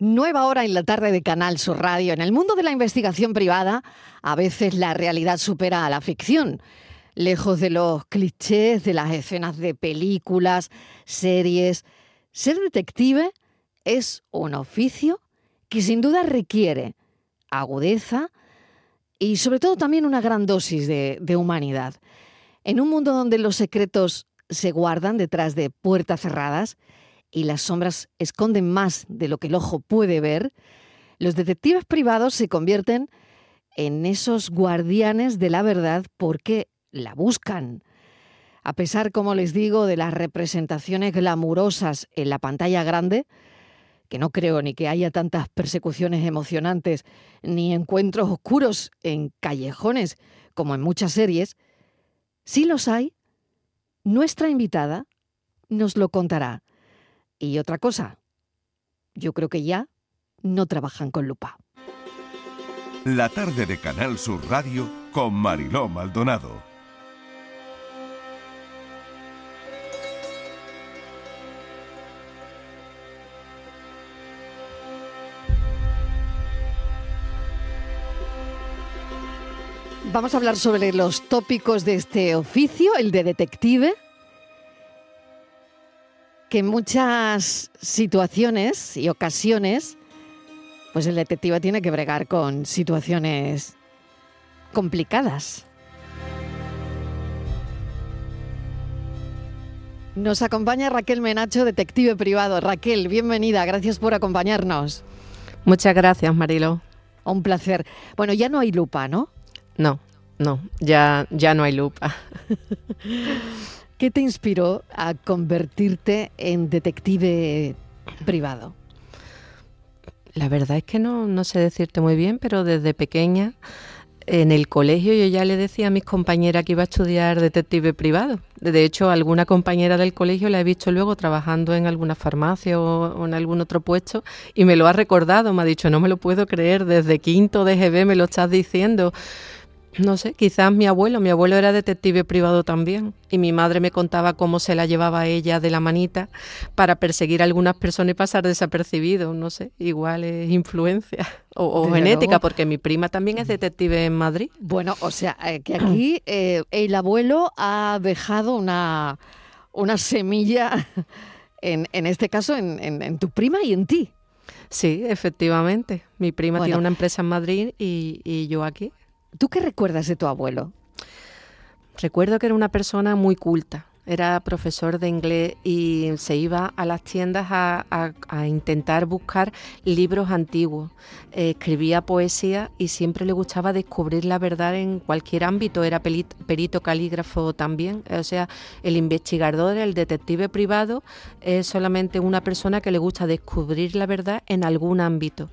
Nueva hora en la tarde de Canal Sur Radio. En el mundo de la investigación privada, a veces la realidad supera a la ficción. Lejos de los clichés de las escenas de películas, series, ser detective es un oficio que sin duda requiere agudeza y sobre todo también una gran dosis de, de humanidad. En un mundo donde los secretos se guardan detrás de puertas cerradas, y las sombras esconden más de lo que el ojo puede ver, los detectives privados se convierten en esos guardianes de la verdad porque la buscan. A pesar, como les digo, de las representaciones glamurosas en la pantalla grande, que no creo ni que haya tantas persecuciones emocionantes ni encuentros oscuros en callejones como en muchas series, si los hay, nuestra invitada nos lo contará. Y otra cosa, yo creo que ya no trabajan con lupa. La tarde de Canal Sur Radio con Mariló Maldonado. Vamos a hablar sobre los tópicos de este oficio, el de detective, que en muchas situaciones y ocasiones, pues el detective tiene que bregar con situaciones complicadas. Nos acompaña Raquel Menacho, detective privado. Raquel, bienvenida, gracias por acompañarnos. Muchas gracias, Marilo. Un placer. Bueno, ya no hay lupa, ¿no? No, no, ya, ya no hay lupa. ¿Qué te inspiró a convertirte en detective privado? La verdad es que no, no sé decirte muy bien, pero desde pequeña en el colegio yo ya le decía a mis compañeras que iba a estudiar detective privado. De hecho, alguna compañera del colegio la he visto luego trabajando en alguna farmacia o, en algún otro puesto y me lo ha recordado, me ha dicho, no me lo puedo creer, desde quinto de GB me lo estás diciendo. No sé, quizás mi abuelo, mi abuelo era detective privado también y mi madre me contaba cómo se la llevaba ella de la manita para perseguir a algunas personas y pasar desapercibido, no sé, igual es influencia o, genética, porque mi prima también es detective en Madrid. Bueno, o sea, eh, que aquí eh, el abuelo ha dejado una, una semilla, en, en este caso, en, en, tu prima y en ti. Sí, efectivamente. Mi prima tiene una empresa en Madrid y, y yo aquí. ¿Tú qué recuerdas de tu abuelo? Recuerdo que era una persona muy culta. Era profesor de inglés y se iba a las tiendas a, intentar buscar libros antiguos. escribía poesía y siempre le gustaba descubrir la verdad en cualquier ámbito. Era perito calígrafo también. O sea, el investigador, el detective privado, es solamente una persona que le gusta descubrir la verdad en algún ámbito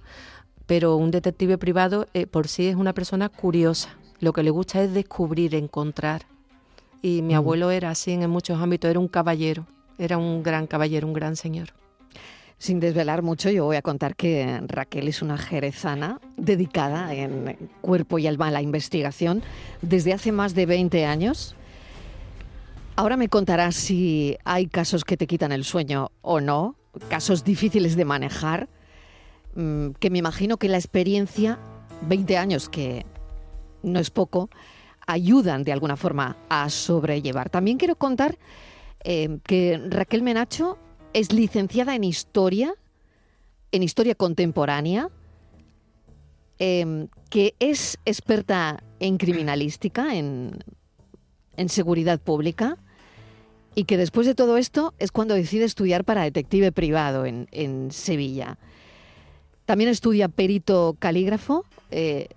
pero un detective privado eh, por sí es una persona curiosa. Lo que le gusta es descubrir, encontrar. Y mi abuelo era así en muchos ámbitos, era un caballero, era un gran caballero, un gran señor. Sin desvelar mucho, yo voy a contar que Raquel es una jerezana dedicada en cuerpo y alma a la investigación desde hace más de 20 años. Ahora me contarás si hay casos que te quitan el sueño o no, casos difíciles de manejar Mm, que me imagino que la experiencia, 20 años, que no es poco, ayudan de alguna forma a sobrellevar. También quiero contar eh, que Raquel Menacho es licenciada en Historia, en Historia Contemporánea, em, que es experta en criminalística, en, seguridad pública, y que después de todo esto es cuando decide estudiar para detective privado en Sevilla. También estudia perito calígrafo, eh,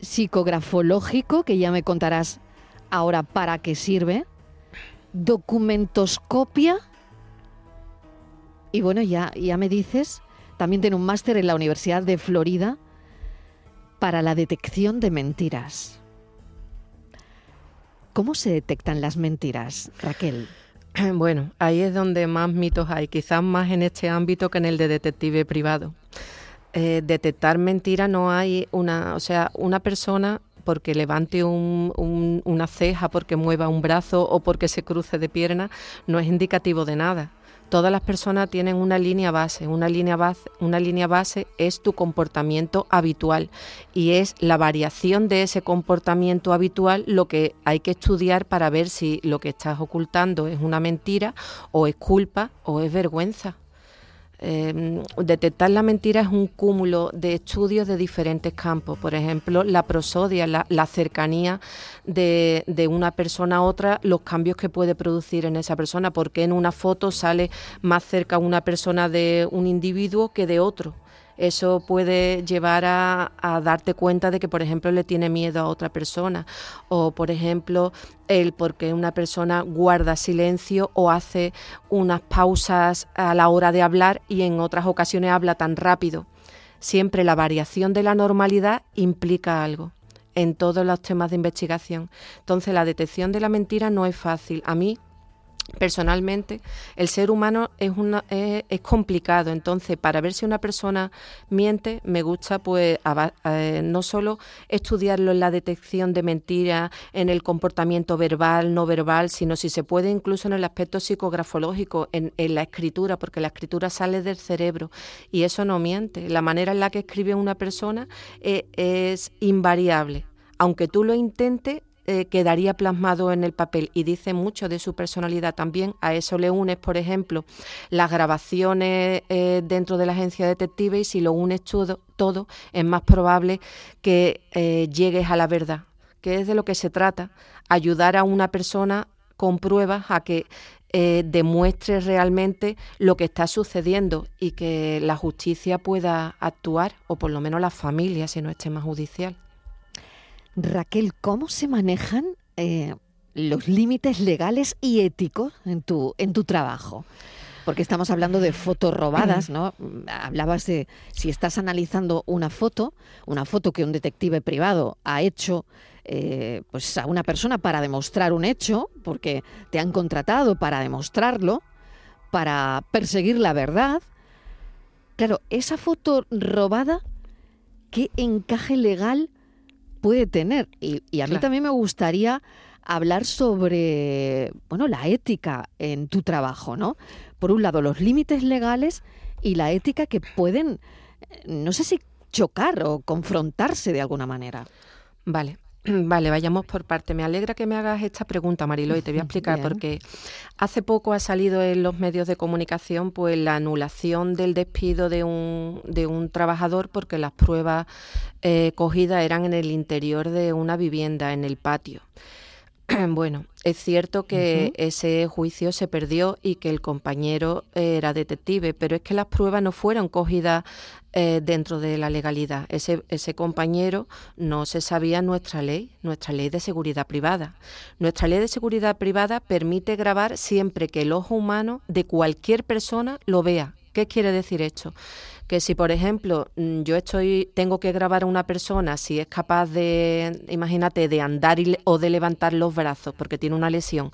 psicografológico, que ya me contarás ahora para qué sirve, documentoscopia, y bueno, ya, ya me dices, también tiene un máster en la Universidad de Florida para la detección de mentiras. ¿Cómo se detectan las mentiras, Raquel? Bueno, ahí es donde más mitos hay, quizás más en este ámbito que en el de detective privado. Eh, detectar mentira no hay una, o sea, una persona porque levante una ceja, porque mueva un brazo o porque se cruce de pierna, no es indicativo de nada. Todas las personas tienen una línea base. Una línea base, una línea base es tu comportamiento habitual y es la variación de ese comportamiento habitual lo que hay que estudiar para ver si lo que estás ocultando es una mentira o es culpa o es vergüenza. Em, detectar la mentira es un cúmulo de estudios de diferentes campos. Por ejemplo, la prosodia, la, cercanía de, de, una persona a otra, los cambios que puede producir en esa persona. Porque en una foto sale más cerca una persona de un individuo que de otro eso puede llevar a, darte cuenta de que, por ejemplo, le tiene miedo a otra persona o, por ejemplo, el porque una persona guarda silencio o hace unas pausas a la hora de hablar y en otras ocasiones habla tan rápido. Siempre la variación de la normalidad implica algo en todos los temas de investigación. Entonces, la detección de la mentira no es fácil. A mí Personalmente, el ser humano es, una, es, complicado, entonces para ver si una persona miente, me gusta pues eh, no solo estudiarlo en la detección de mentiras, en el comportamiento verbal, no verbal, sino si se puede incluso en el aspecto psicografológico, en, la escritura, porque la escritura sale del cerebro y eso no miente. La manera en la que escribe una persona eh, es invariable. Aunque tú lo intentes, eh, quedaría plasmado en el papel y dice mucho de su personalidad también. A eso le unes, por ejemplo, las grabaciones eh, dentro de la agencia detective y si lo unes todo, todo es más probable que eh, llegues a la verdad, que es de lo que se trata, ayudar a una persona con pruebas a que demuestre realmente lo que está sucediendo y que la justicia pueda actuar, o por lo menos la familia, si no es tema judicial. Raquel, ¿cómo se manejan eh, los límites legales y éticos en tu, en tu trabajo? Porque estamos hablando de fotos robadas, ¿no? Hablabas de si estás analizando una foto, una foto que un detective privado ha hecho eh, pues a una persona para demostrar un hecho, porque te han contratado para demostrarlo, para perseguir la verdad. Claro, esa foto robada, ¿qué encaje legal puede tener. Y, a mí también me gustaría hablar sobre, bueno, la ética en tu trabajo, ¿no? Por un lado, los límites legales y la ética que pueden, eh, no sé si chocar o confrontarse de alguna manera. Vale. Vale, vayamos por parte. Me alegra que me hagas esta pregunta, Marilo, y te voy a explicar porque hace poco ha salido en los medios de comunicación pues la anulación del despido de un, de un trabajador porque las pruebas eh, cogidas eran en el interior de una vivienda, en el patio. Bueno, es cierto que ese juicio se perdió y que el compañero era detective, pero es que las pruebas no fueron cogidas eh, dentro de la legalidad. Ese, ese compañero no se sabía nuestra ley, nuestra ley de seguridad privada. Nuestra ley de seguridad privada permite grabar siempre que el ojo humano de cualquier persona lo vea. ¿Qué quiere decir esto? que si por ejemplo mm, yo estoy tengo que grabar a una persona si es capaz de imagínate de andar o de levantar los brazos porque tiene una lesión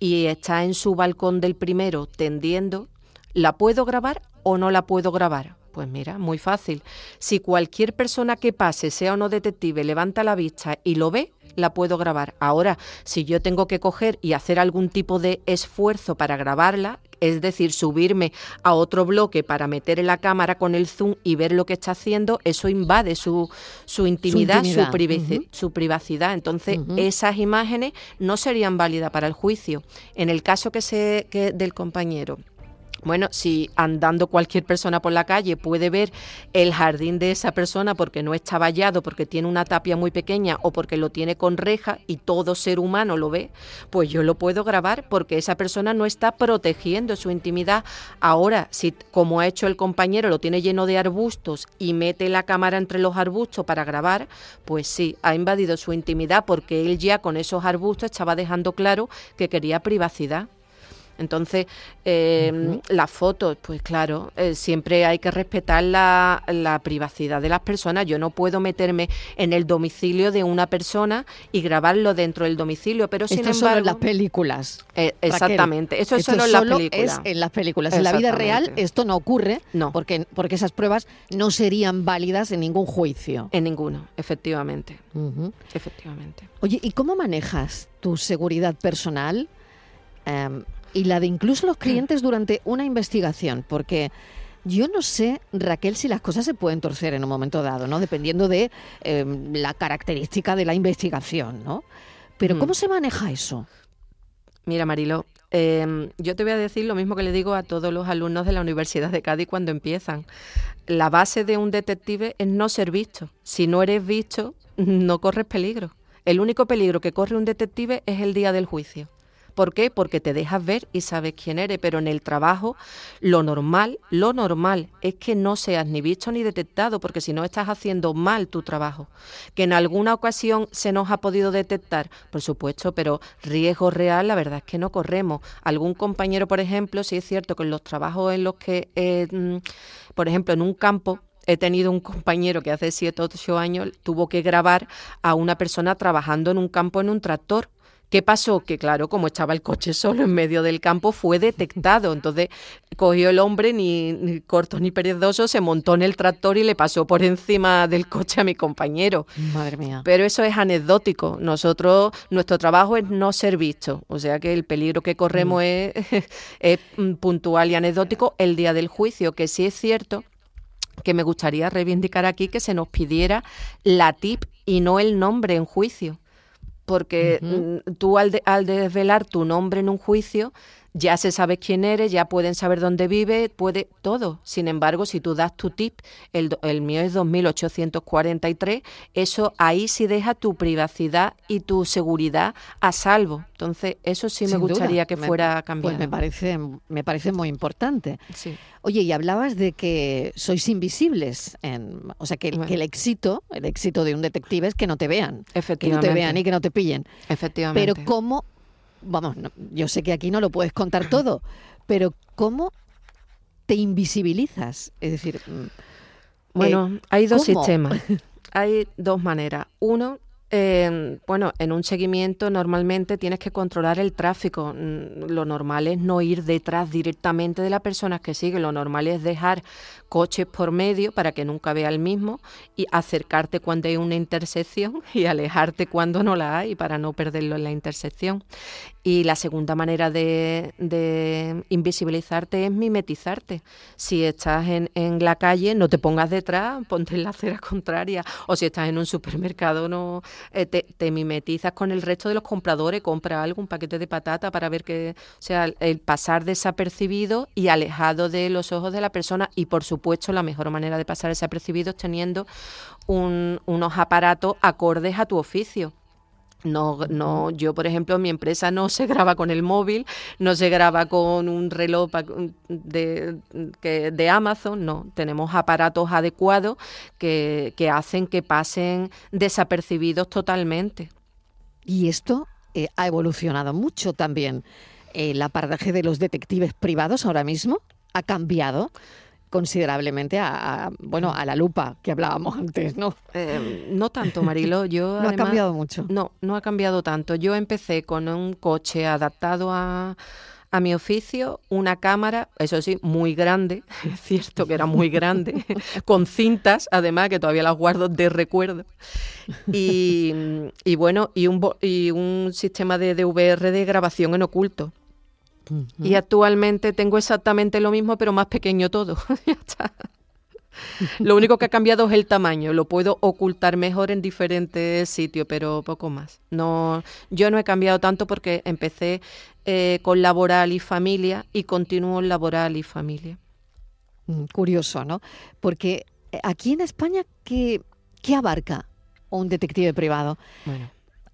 y está en su balcón del primero tendiendo la puedo grabar o no la puedo grabar pues mira, muy fácil. Si cualquier persona que pase, sea o no detective, levanta la vista y lo ve, la puedo grabar. Ahora, si yo tengo que coger y hacer algún tipo de esfuerzo para grabarla, es decir, subirme a otro bloque para meter en la cámara con el zoom y ver lo que está haciendo, eso invade su, su, intimidad, su, privacidad. Entonces, esas imágenes no serían válidas para el juicio. En el caso que se, que del compañero, bueno, si andando cualquier persona por la calle puede ver el jardín de esa persona porque no está vallado, porque tiene una tapia muy pequeña o porque lo tiene con reja y todo ser humano lo ve, pues yo lo puedo grabar porque esa persona no está protegiendo su intimidad. Ahora, si como ha hecho el compañero lo tiene lleno de arbustos y mete la cámara entre los arbustos para grabar, pues sí, ha invadido su intimidad porque él ya con esos arbustos estaba dejando claro que quería privacidad. Entonces, em, las fotos, pues claro, eh, siempre hay que respetar la, privacidad de las personas. Yo no puedo meterme en el domicilio de una persona y grabarlo dentro del domicilio, pero sin embargo... Solo en las películas. Eh, exactamente, eso es solo, en las películas. Es en las películas. En la vida real esto no ocurre, no. Porque, porque esas pruebas no serían válidas en ningún juicio. En ninguno, efectivamente. Efectivamente. Oye, ¿y cómo manejas tu seguridad personal? Em, y la de incluso los clientes durante una investigación, porque yo no sé, Raquel, si las cosas se pueden torcer en un momento dado, ¿no? Dependiendo de em, la característica de la investigación, ¿no? Pero ¿cómo mm. se maneja eso? Mira, Marilo, em, yo te voy a decir lo mismo que le digo a todos los alumnos de la Universidad de Cádiz cuando empiezan. La base de un detective es no ser visto. Si no eres visto, no corres peligro. El único peligro que corre un detective es el día del juicio. ¿Por qué? Porque te dejas ver y sabes quién eres, pero en el trabajo lo normal, lo normal es que no seas ni visto ni detectado, porque si no estás haciendo mal tu trabajo. Que en alguna ocasión se nos ha podido detectar, por supuesto, pero riesgo real la verdad es que no corremos. Algún compañero, por ejemplo, sí es cierto que en los trabajos en los que, eh, mm, por ejemplo, en un campo he tenido un compañero que hace 7 o 8 años tuvo que grabar a una persona trabajando en un campo en un tractor ¿Qué pasó? Que claro, como estaba el coche solo en medio del campo, fue detectado. Entonces cogió el hombre, ni, corto ni perezoso, se montó en el tractor y le pasó por encima del coche a mi compañero. Madre mía. Pero eso es anecdótico. Nosotros, nuestro trabajo es no ser visto. O sea que el peligro que corremos mm. es, es puntual y anecdótico el día del juicio, que sí es cierto que me gustaría reivindicar aquí que se nos pidiera la tip y no el nombre en juicio porque tú al, al desvelar tu nombre en un juicio, ya se sabe quién eres, ya pueden saber dónde vive, puede todo. Sin embargo, si tú das tu tip, el, el mío es 2843, eso ahí sí deja tu privacidad y tu seguridad a salvo. Entonces, eso sí me gustaría que fuera pues cambiado. Pues me parece, me parece muy importante. Oye, y hablabas de que sois invisibles, en, o sea, que, el éxito, el éxito de un detective es que no te vean, que no te vean y que no te pillen. Efectivamente. Pero cómo vamos, yo sé que aquí no lo puedes contar todo, pero ¿cómo te invisibilizas? Es decir, mm, bueno, eh, hay dos sistemas. Hay dos maneras. Uno, eh, bueno, en un seguimiento normalmente tienes que controlar el tráfico. Mm, lo normal es no ir detrás directamente de las personas que siguen. Lo normal es dejar coches por medio para que nunca vea el mismo y acercarte cuando hay una intersección y alejarte cuando no la hay para no perderlo en la intersección. Y la segunda manera de, invisibilizarte es mimetizarte. Si estás en, la calle, no te pongas detrás, ponte en la acera contraria. O si estás en un supermercado, no eh, te, mimetizas con el resto de los compradores, compra algo, un paquete de patata para ver que, o sea, el pasar desapercibido y alejado de los ojos de la persona. Y por supuesto, la mejor manera de pasar desapercibido es teniendo unos aparatos acordes a tu oficio no, no, yo por ejemplo mi empresa no se graba con el móvil, no se graba con un reloj de, de Amazon, no, tenemos aparatos adecuados que, que hacen que pasen desapercibidos totalmente. Y esto eh, ha evolucionado mucho también. El apartaje de los detectives privados ahora mismo ha cambiado considerablemente a, bueno a la lupa que hablábamos antes, ¿no? Eh, no tanto, Marilo. Yo no ha cambiado mucho. No, no ha cambiado tanto. Yo empecé con un coche adaptado a, a mi oficio, una cámara, eso sí, muy grande, es cierto que era muy grande, con cintas, además, que todavía las guardo de recuerdo. Y, y bueno, y un, y un sistema de DVR de grabación en oculto. Y actualmente tengo exactamente lo mismo, pero más pequeño todo. Lo único que ha cambiado es el tamaño. Lo puedo ocultar mejor en diferentes sitios, pero poco más. No, yo no he cambiado tanto porque empecé eh, con laboral y familia y continúo en laboral y familia. Mm, curioso, ¿no? Porque eh, aquí en España, ¿qué, qué abarca un detective privado? Bueno,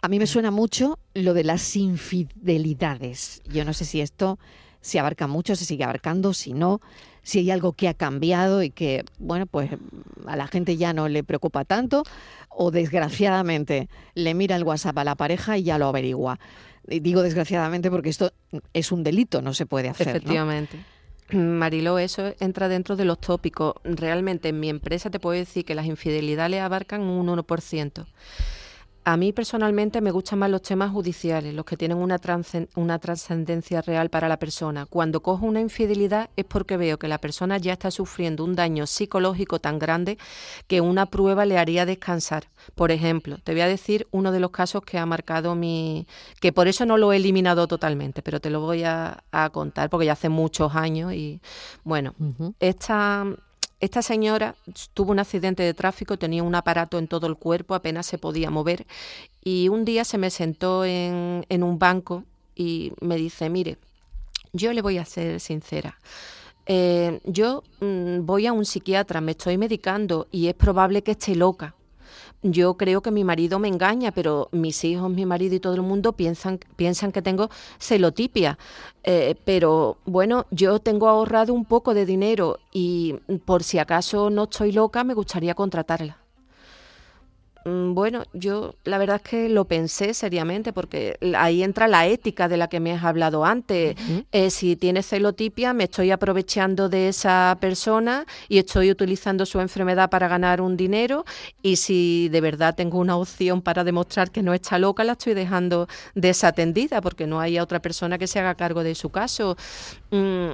a mí me suena mucho lo de las infidelidades. Yo no sé si esto se abarca mucho, se sigue abarcando, si no, si hay algo que ha cambiado y que, bueno, pues a la gente ya no le preocupa tanto o desgraciadamente le mira el WhatsApp a la pareja y ya lo averigua. Digo desgraciadamente porque esto es un delito, no se puede hacer. Efectivamente. Mariló, eso entra dentro de los tópicos. Realmente en mi empresa te puedo decir que las infidelidades abarcan un 1%. A mí personalmente me gustan más los temas judiciales, los que tienen una, una trascendencia real para la persona. Cuando cojo una infidelidad es porque veo que la persona ya está sufriendo un daño psicológico tan grande que una prueba le haría descansar. Por ejemplo, te voy a decir uno de los casos que ha marcado mi... que por eso no lo he eliminado totalmente, pero te lo voy a, contar porque ya hace muchos años y bueno, esta esta señora tuvo un accidente de tráfico, tenía un aparato en todo el cuerpo, apenas se podía mover y un día se me sentó en, un banco y me dice, mire, yo le voy a ser sincera. Eh, yo mm, voy a un psiquiatra, me estoy medicando y es probable que esté loca yo creo que mi marido me engaña, pero mis hijos, mi marido y todo el mundo piensan, piensan que tengo celotipia. Eh, pero bueno, yo tengo ahorrado un poco de dinero y por si acaso no estoy loca, me gustaría contratarla. Mm, bueno, yo la verdad es que lo pensé seriamente porque ahí entra la ética de la que me has hablado antes. Eh, si tiene celotipia, me estoy aprovechando de esa persona y estoy utilizando su enfermedad para ganar un dinero y si de verdad tengo una opción para demostrar que no está loca, la estoy dejando desatendida porque no hay otra persona que se haga cargo de su caso. Mm,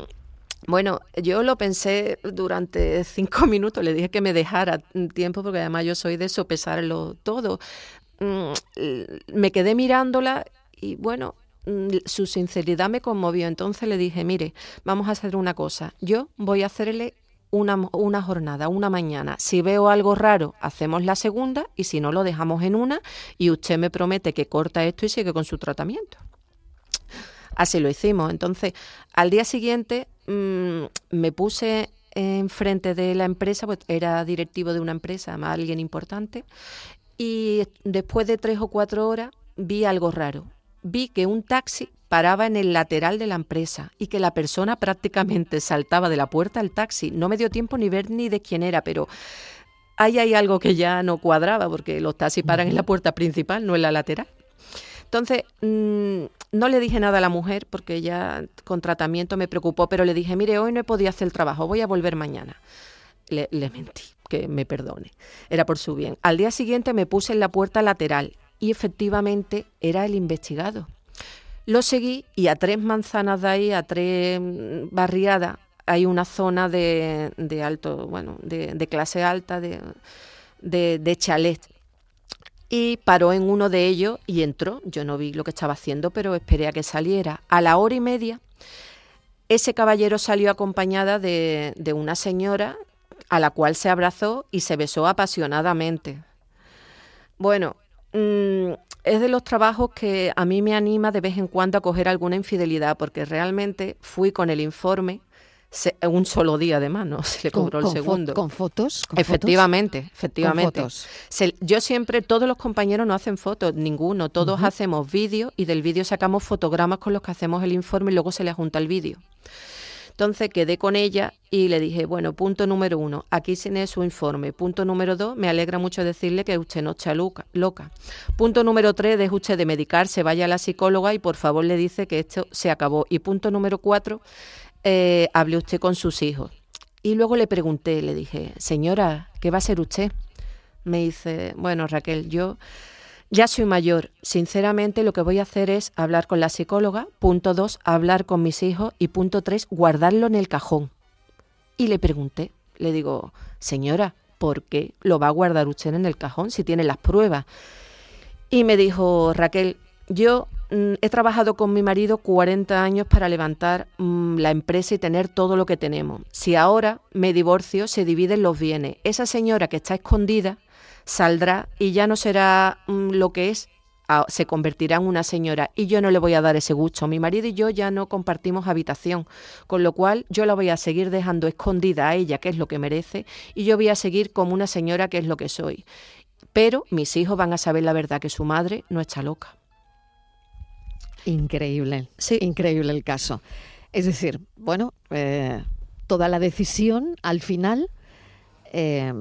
bueno, yo lo pensé durante cinco minutos, le dije que me dejara tiempo porque además yo soy de sopesarlo todo. Mm, me quedé mirándola y bueno, mm, su sinceridad me conmovió. Entonces le dije, mire, vamos a hacer una cosa. Yo voy a hacerle una, una, jornada, una mañana. Si veo algo raro, hacemos la segunda y si no, lo dejamos en una y usted me promete que corta esto y sigue con su tratamiento. Así lo hicimos. Entonces, al día siguiente mm, me puse enfrente de la empresa, pues era directivo de una empresa, más alguien importante, y después de tres o cuatro horas vi algo raro. Vi que un taxi paraba en el lateral de la empresa y que la persona prácticamente saltaba de la puerta al taxi. No me dio tiempo ni ver ni de quién era, pero ahí hay algo que ya no cuadraba porque los taxis paran en la puerta principal, no en la lateral. Entonces, mm, no le dije nada a la mujer porque ya con tratamiento me preocupó, pero le dije, mire, hoy no he podido hacer el trabajo, voy a volver mañana. Le, mentí, que me perdone. Era por su bien. Al día siguiente me puse en la puerta lateral y efectivamente era el investigado. Lo seguí y a tres manzanas de ahí, a tres barriadas, hay una zona de, alto, bueno, de, de clase alta, de, de, de chalet y paró en uno de ellos y entró. Yo no vi lo que estaba haciendo, pero esperé a que saliera. A la hora y media, ese caballero salió acompañada de, una señora a la cual se abrazó y se besó apasionadamente. Bueno, mm, es de los trabajos que a mí me anima de vez en cuando a coger alguna infidelidad, porque realmente fui con el informe un solo día además, ¿no? Se le cobró el segundo. ¿Con fotos? efectivamente, efectivamente. yo siempre, todos los compañeros no hacen fotos, ninguno, todos hacemos vídeo y del vídeo sacamos fotogramas con los que hacemos el informe y luego se le junta el vídeo. Entonces quedé con ella y le dije, bueno, punto número uno, aquí tiene su informe. Punto número dos, me alegra mucho decirle que usted no está loca. loca. Punto número tres, deje usted de medicarse, vaya a la psicóloga y por favor le dice que esto se acabó. Y punto número cuatro, eh, hable usted con sus hijos. Y luego le pregunté, le dije, señora, ¿qué va a ser usted? Me dice, bueno, Raquel, yo ya soy mayor. Sinceramente, lo que voy a hacer es hablar con la psicóloga. Punto dos, hablar con mis hijos. Y punto tres, guardarlo en el cajón. Y le pregunté, le digo, señora, ¿por qué lo va a guardar usted en el cajón si tiene las pruebas? Y me dijo, Raquel, yo Mm, he trabajado con mi marido 40 años para levantar mm, la empresa y tener todo lo que tenemos. Si ahora me divorcio, se dividen los bienes. Esa señora que está escondida saldrá y ya no será mm, lo que es, se convertirá en una señora y yo no le voy a dar ese gusto. Mi marido y yo ya no compartimos habitación, con lo cual yo la voy a seguir dejando escondida a ella, que es lo que merece, y yo voy a seguir como una señora, que es lo que soy. Pero mis hijos van a saber la verdad, que su madre no está loca. Increíble, sí. increíble el caso. Es decir, bueno, eh, toda la decisión al final, eh,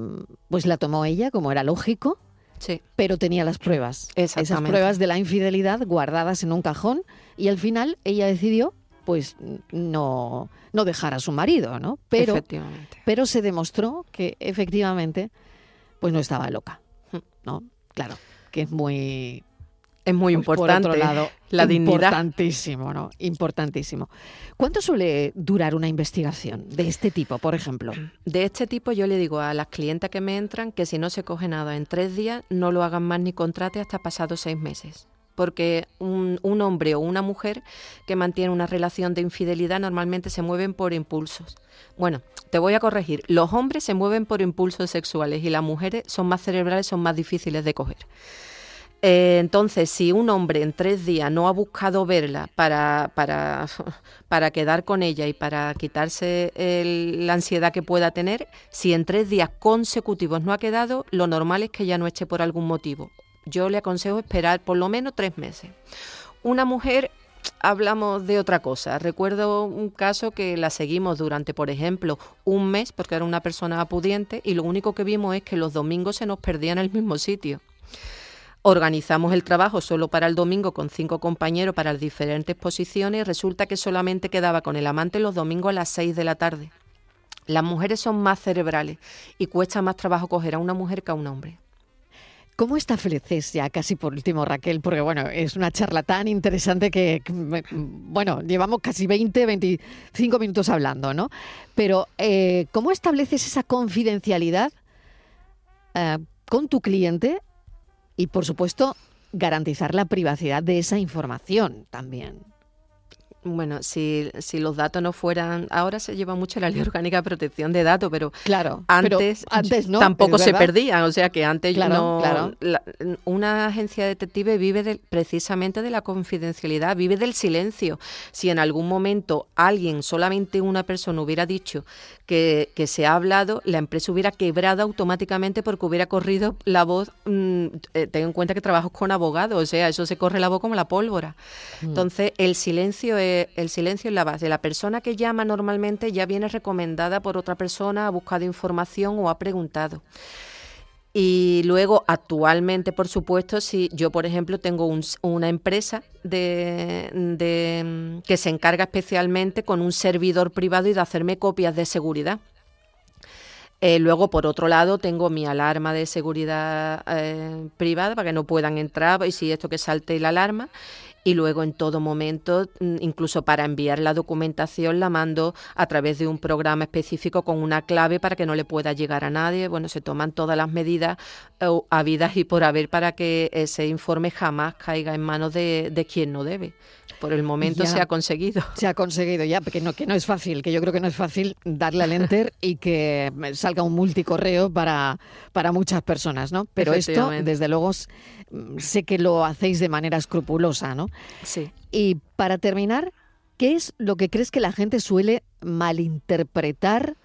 pues la tomó ella, como era lógico, sí. pero tenía las pruebas. Esas pruebas de la infidelidad guardadas en un cajón y al final ella decidió pues no, no dejar a su marido, ¿no? Pero, pero se demostró que efectivamente pues no estaba loca. ¿no? Claro. que es muy es muy importante. Por otro lado, la dignidad. Importantísimo, ¿no? Importantísimo. ¿Cuánto suele durar una investigación de este tipo, por ejemplo? De este tipo yo le digo a las clientas que me entran que si no se coge nada en tres días, no lo hagan más ni contrate hasta pasados seis meses porque un, un, hombre o una mujer que mantiene una relación de infidelidad normalmente se mueven por impulsos. Bueno, te voy a corregir, los hombres se mueven por impulsos sexuales y las mujeres son más cerebrales, son más difíciles de coger. Eh, entonces, si un hombre en tres días no ha buscado verla para, para, para quedar con ella y para quitarse la ansiedad que pueda tener, si en tres días consecutivos no ha quedado, lo normal es que ya no eche por algún motivo. Yo le aconsejo esperar por lo menos tres meses. Una mujer hablamos de otra cosa. Recuerdo un caso que la seguimos durante, por ejemplo, un mes, porque era una persona pudiente, y lo único que vimos es que los domingos se nos perdían en el mismo sitio. Organizamos el trabajo solo para el domingo con cinco compañeros para las diferentes posiciones y resulta que solamente quedaba con el amante los domingos a las seis de la tarde. Las mujeres son más cerebrales y cuesta más trabajo coger a una mujer que a un hombre. ¿Cómo estableces ya casi por último, Raquel? Porque bueno, es una charla tan interesante que, bueno, llevamos casi 20, 25 minutos hablando, ¿no? Pero eh, ¿cómo estableces esa confidencialidad eh, con tu cliente y, por supuesto, garantizar la privacidad de esa información también. Bueno, si, si los datos no fueran, ahora se lleva mucho la ley orgánica de protección de datos, pero claro, antes, antes no, tampoco se perdían, o sea que antes no, una agencia detective vive precisamente de la confidencialidad, vive del silencio. Si en algún momento alguien, solamente una persona hubiera dicho que, que se ha hablado, la empresa hubiera quebrado automáticamente porque hubiera corrido la voz. Mm, eh, ten en cuenta que trabajo con abogados, o sea, eso se corre la voz como la pólvora. Mm. Entonces, el silencio es el silencio es la base. La persona que llama normalmente ya viene recomendada por otra persona, ha buscado información o ha preguntado. Y luego, actualmente, por supuesto, si yo, por ejemplo, tengo una empresa de, que se encarga especialmente con un servidor privado y de hacerme copias de seguridad. Eh, luego, por otro lado, tengo mi alarma de seguridad eh, privada para que no puedan entrar y si esto que salte la alarma y luego en todo momento, mm, incluso para enviar la documentación, la mando a través de un programa específico con una clave para que no le pueda llegar a nadie. Bueno, se toman todas las medidas eh, habidas y por haber para que ese informe jamás caiga en manos de, de quien no debe. Por el momento se ha conseguido. Se ha conseguido ya, porque no, que no es fácil, que yo creo que no es fácil darle al enter y que salga un multicorreo para, para muchas personas, ¿no? Pero esto, desde luego, sé que lo hacéis de manera escrupulosa, ¿no? Sí. Y para terminar, ¿qué es lo que crees que la gente suele malinterpretar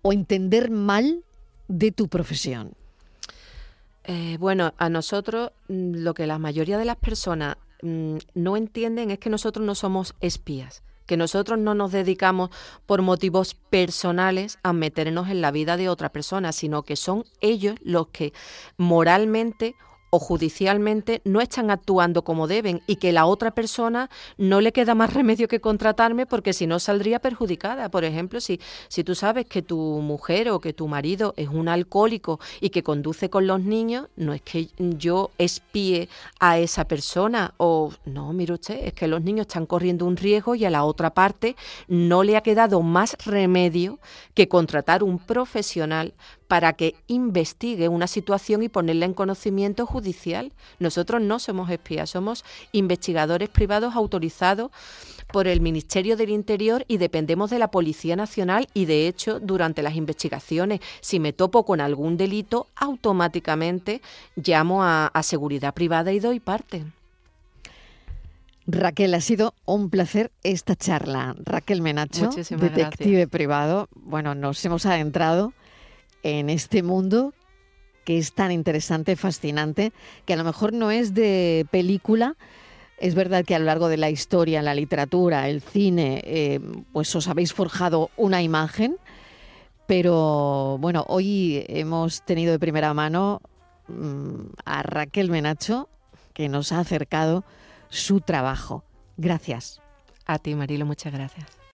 o entender mal de tu profesión? Eh, bueno, a nosotros mm, lo que la mayoría de las personas Mm, no entienden es que nosotros no somos espías que nosotros no nos dedicamos por motivos personales a meternos en la vida de otra persona, sino que son ellos los que moralmente o judicialmente no están actuando como deben y que la otra persona no le queda más remedio que contratarme porque si no saldría perjudicada. Por ejemplo, si, si tú sabes que tu mujer o que tu marido es un alcohólico y que conduce con los niños, no es que yo espíe a esa persona o no, mire usted, es que los niños están corriendo un riesgo y a la otra parte no le ha quedado más remedio que contratar un profesional para que investigue una situación y ponerla en conocimiento judicial. Nosotros no somos espías, somos investigadores privados autorizados por el Ministerio del Interior y dependemos de la Policía Nacional y de hecho durante las investigaciones si me topo con algún delito automáticamente llamo a, seguridad privada y doy parte. Raquel, ha sido un placer esta charla. Raquel Menacho, detective privado. Bueno, nos hemos adentrado en este mundo que es tan interesante, fascinante, que a lo mejor no es de película. Es verdad que a lo largo de la historia, la literatura, el cine, eh, pues os habéis forjado una imagen, pero bueno, hoy hemos tenido de primera mano mm, a Raquel Menacho, que nos ha acercado su trabajo. Gracias. A ti, Marilo, muchas gracias.